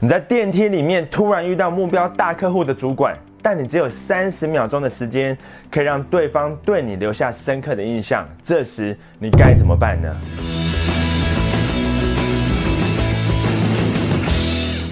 你在电梯里面突然遇到目标大客户的主管，但你只有三十秒钟的时间，可以让对方对你留下深刻的印象。这时你该怎么办呢？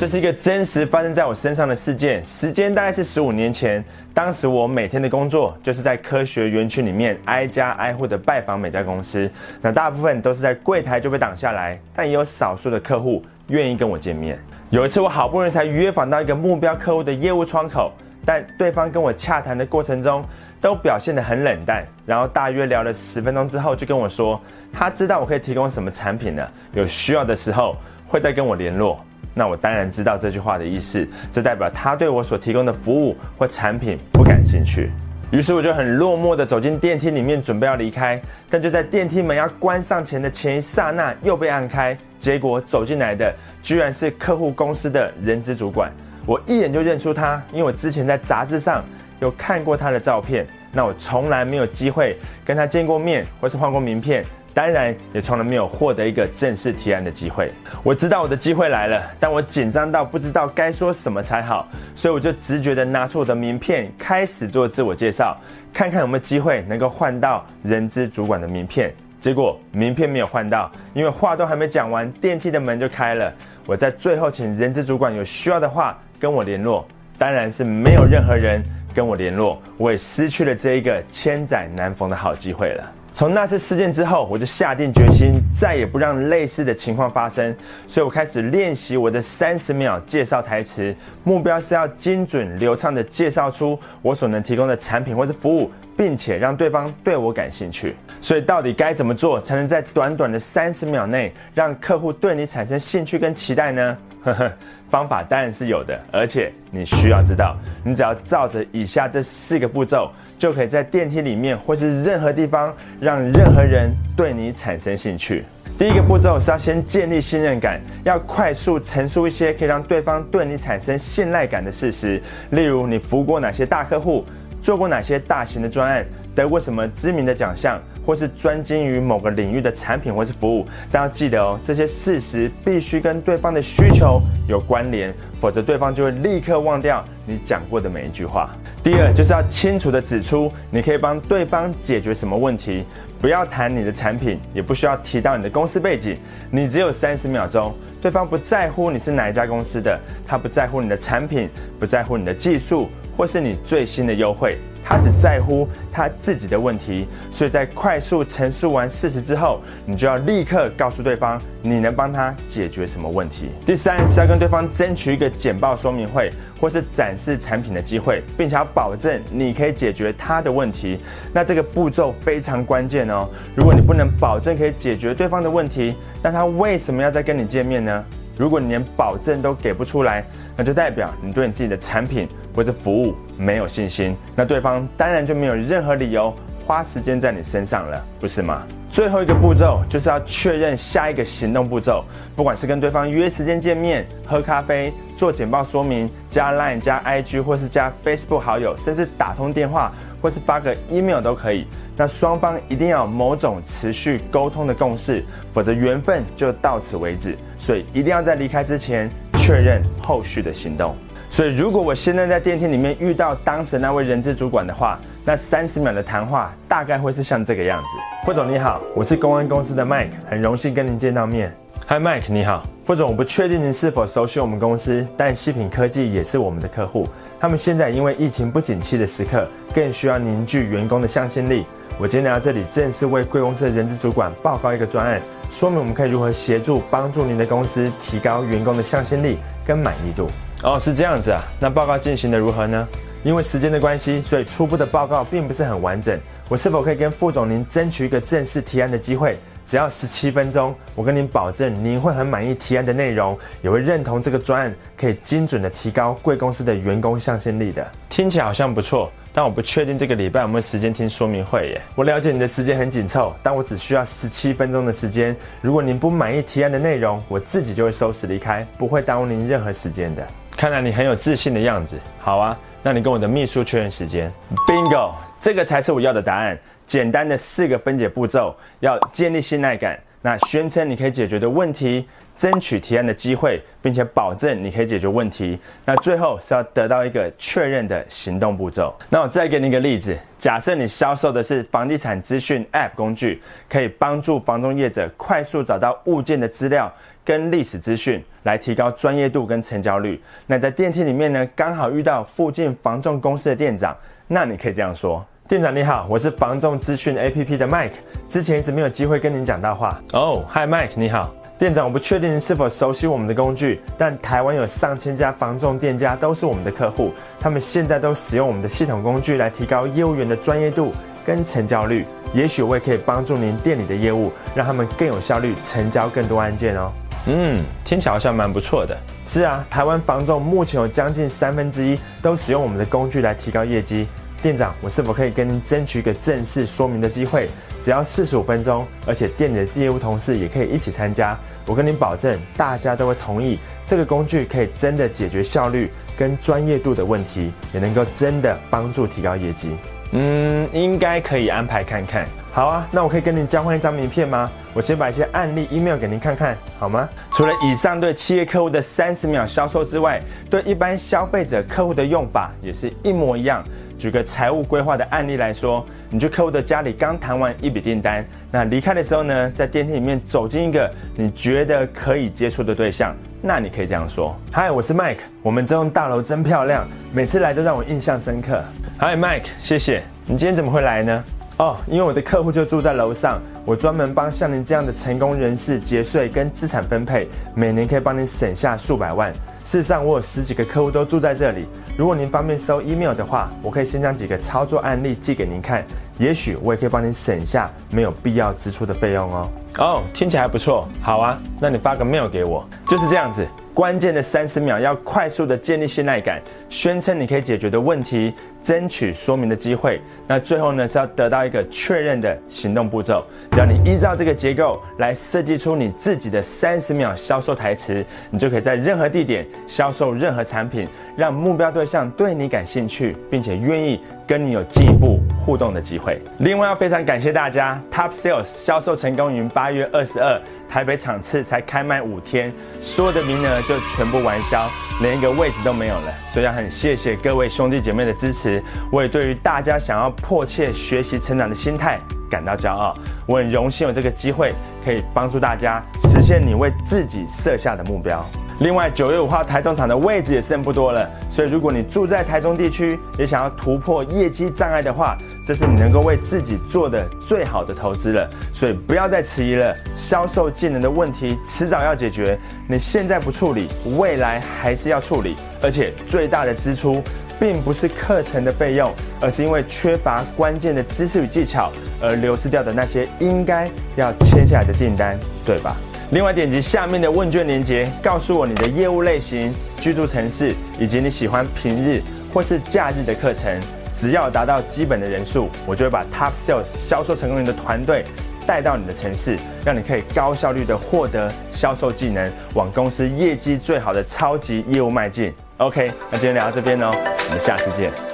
这是一个真实发生在我身上的事件，时间大概是十五年前。当时我每天的工作就是在科学园区里面挨家挨户的拜访每家公司，那大部分都是在柜台就被挡下来，但也有少数的客户愿意跟我见面。有一次我好不容易才约访到一个目标客户的业务窗口，但对方跟我洽谈的过程中都表现得很冷淡，然后大约聊了十分钟之后就跟我说，他知道我可以提供什么产品呢，有需要的时候会再跟我联络。那我当然知道这句话的意思，这代表他对我所提供的服务或产品不感兴趣。于是我就很落寞的走进电梯里面，准备要离开，但就在电梯门要关上前的前一刹那又被按开，结果走进来的居然是客户公司的人资主管。我一眼就认出他，因为我之前在杂志上有看过他的照片。那我从来没有机会跟他见过面，或是换过名片。当然，也从来没有获得一个正式提案的机会。我知道我的机会来了，但我紧张到不知道该说什么才好，所以我就直觉的拿出我的名片，开始做自我介绍，看看有没有机会能够换到人资主管的名片。结果名片没有换到，因为话都还没讲完，电梯的门就开了。我在最后请人资主管有需要的话跟我联络，当然是没有任何人跟我联络，我也失去了这一个千载难逢的好机会了。从那次事件之后，我就下定决心再也不让类似的情况发生，所以我开始练习我的三十秒介绍台词，目标是要精准流畅的介绍出我所能提供的产品或是服务，并且让对方对我感兴趣。所以到底该怎么做才能在短短的三十秒内让客户对你产生兴趣跟期待呢？呵呵，方法当然是有的，而且你需要知道，你只要照着以下这四个步骤，就可以在电梯里面或是任何地方让任何人对你产生兴趣。第一个步骤是要先建立信任感，要快速陈述一些可以让对方对你产生信赖感的事实，例如你服务过哪些大客户，做过哪些大型的专案，得过什么知名的奖项。或是专精于某个领域的产品或是服务，但要记得哦，这些事实必须跟对方的需求有关联，否则对方就会立刻忘掉你讲过的每一句话。第二，就是要清楚的指出你可以帮对方解决什么问题，不要谈你的产品，也不需要提到你的公司背景。你只有三十秒钟，对方不在乎你是哪一家公司的，他不在乎你的产品，不在乎你的技术，或是你最新的优惠。他只在乎他自己的问题，所以在快速陈述完事实之后，你就要立刻告诉对方你能帮他解决什么问题。第三是要跟对方争取一个简报说明会或是展示产品的机会，并且要保证你可以解决他的问题。那这个步骤非常关键哦。如果你不能保证可以解决对方的问题，那他为什么要再跟你见面呢？如果你连保证都给不出来，那就代表你对你自己的产品或者服务没有信心，那对方当然就没有任何理由花时间在你身上了，不是吗？最后一个步骤就是要确认下一个行动步骤，不管是跟对方约时间见面、喝咖啡、做简报说明、加 Line、加 IG 或是加 Facebook 好友，甚至打通电话或是发个 email 都可以。那双方一定要有某种持续沟通的共识，否则缘分就到此为止。所以一定要在离开之前。确认后续的行动。所以，如果我现在在电梯里面遇到当时那位人质主管的话，那三十秒的谈话大概会是像这个样子。霍总你好，我是公安公司的 Mike，很荣幸跟您见到面。Hi Mike，你好，副总，我不确定您是否熟悉我们公司，但细品科技也是我们的客户。他们现在因为疫情不景气的时刻，更需要凝聚员工的向心力。我今天来到这里，正是为贵公司的人资主管报告一个专案。说明我们可以如何协助帮助您的公司提高员工的向心力跟满意度哦，是这样子啊。那报告进行的如何呢？因为时间的关系，所以初步的报告并不是很完整。我是否可以跟副总您争取一个正式提案的机会？只要十七分钟，我跟您保证，您会很满意提案的内容，也会认同这个专案可以精准的提高贵公司的员工向心力的。听起来好像不错。但我不确定这个礼拜有没有时间听说明会耶。我了解你的时间很紧凑，但我只需要十七分钟的时间。如果您不满意提案的内容，我自己就会收拾离开，不会耽误您任何时间的。看来你很有自信的样子。好啊，那你跟我的秘书确认时间。Bingo，这个才是我要的答案。简单的四个分解步骤，要建立信赖感。那宣称你可以解决的问题，争取提案的机会，并且保证你可以解决问题。那最后是要得到一个确认的行动步骤。那我再给你一个例子，假设你销售的是房地产资讯 App 工具，可以帮助房中业者快速找到物件的资料跟历史资讯，来提高专业度跟成交率。那在电梯里面呢，刚好遇到附近房仲公司的店长，那你可以这样说。店长你好，我是房仲资讯 A P P 的 Mike，之前一直没有机会跟您讲到话。哦，Hi Mike，你好，店长，我不确定您是否熟悉我们的工具，但台湾有上千家房仲店家都是我们的客户，他们现在都使用我们的系统工具来提高业务员的专业度跟成交率。也许我也可以帮助您店里的业务，让他们更有效率，成交更多案件哦。嗯，听起来好像蛮不错的。是啊，台湾房仲目前有将近三分之一都使用我们的工具来提高业绩。店长，我是否可以跟您争取一个正式说明的机会？只要四十五分钟，而且店里的业务同事也可以一起参加。我跟您保证，大家都会同意这个工具可以真的解决效率跟专业度的问题，也能够真的帮助提高业绩。嗯，应该可以安排看看。好啊，那我可以跟您交换一张名片吗？我先把一些案例 email 给您看看，好吗？除了以上对企业客户的三十秒销售之外，对一般消费者客户的用法也是一模一样。举个财务规划的案例来说，你去客户的家里刚谈完一笔订单，那离开的时候呢，在电梯里面走进一个你觉得可以接触的对象，那你可以这样说：嗨，我是 Mike，我们这栋大楼真漂亮，每次来都让我印象深刻。嗨，Mike，谢谢。你今天怎么会来呢？哦，因为我的客户就住在楼上，我专门帮像您这样的成功人士节税跟资产分配，每年可以帮您省下数百万。事实上，我有十几个客户都住在这里。如果您方便收 email 的话，我可以先将几个操作案例寄给您看，也许我也可以帮您省下没有必要支出的费用哦。哦，听起来还不错。好啊，那你发个 mail 给我，就是这样子。关键的三十秒，要快速的建立信赖感，宣称你可以解决的问题，争取说明的机会。那最后呢，是要得到一个确认的行动步骤。只要你依照这个结构来设计出你自己的三十秒销售台词，你就可以在任何地点销售任何产品，让目标对象对你感兴趣，并且愿意跟你有进一步互动的机会。另外，要非常感谢大家，Top Sales 销售成功于八月二十二。台北场次才开卖五天，所有的名额就全部完销，连一个位置都没有了。所以要很谢谢各位兄弟姐妹的支持，我也对于大家想要迫切学习成长的心态感到骄傲。我很荣幸有这个机会，可以帮助大家实现你为自己设下的目标。另外，九月五号台中场的位置也剩不多了，所以如果你住在台中地区，也想要突破业绩障碍的话，这是你能够为自己做的最好的投资了。所以不要再迟疑了，销售技能的问题迟早要解决，你现在不处理，未来还是要处理。而且最大的支出，并不是课程的费用，而是因为缺乏关键的知识与技巧而流失掉的那些应该要签下来的订单，对吧？另外，点击下面的问卷链接，告诉我你的业务类型、居住城市，以及你喜欢平日或是假日的课程。只要达到基本的人数，我就会把 Top Sales 销售成功人的团队带到你的城市，让你可以高效率的获得销售技能，往公司业绩最好的超级业务迈进。OK，那今天聊到这边哦，我们下次见。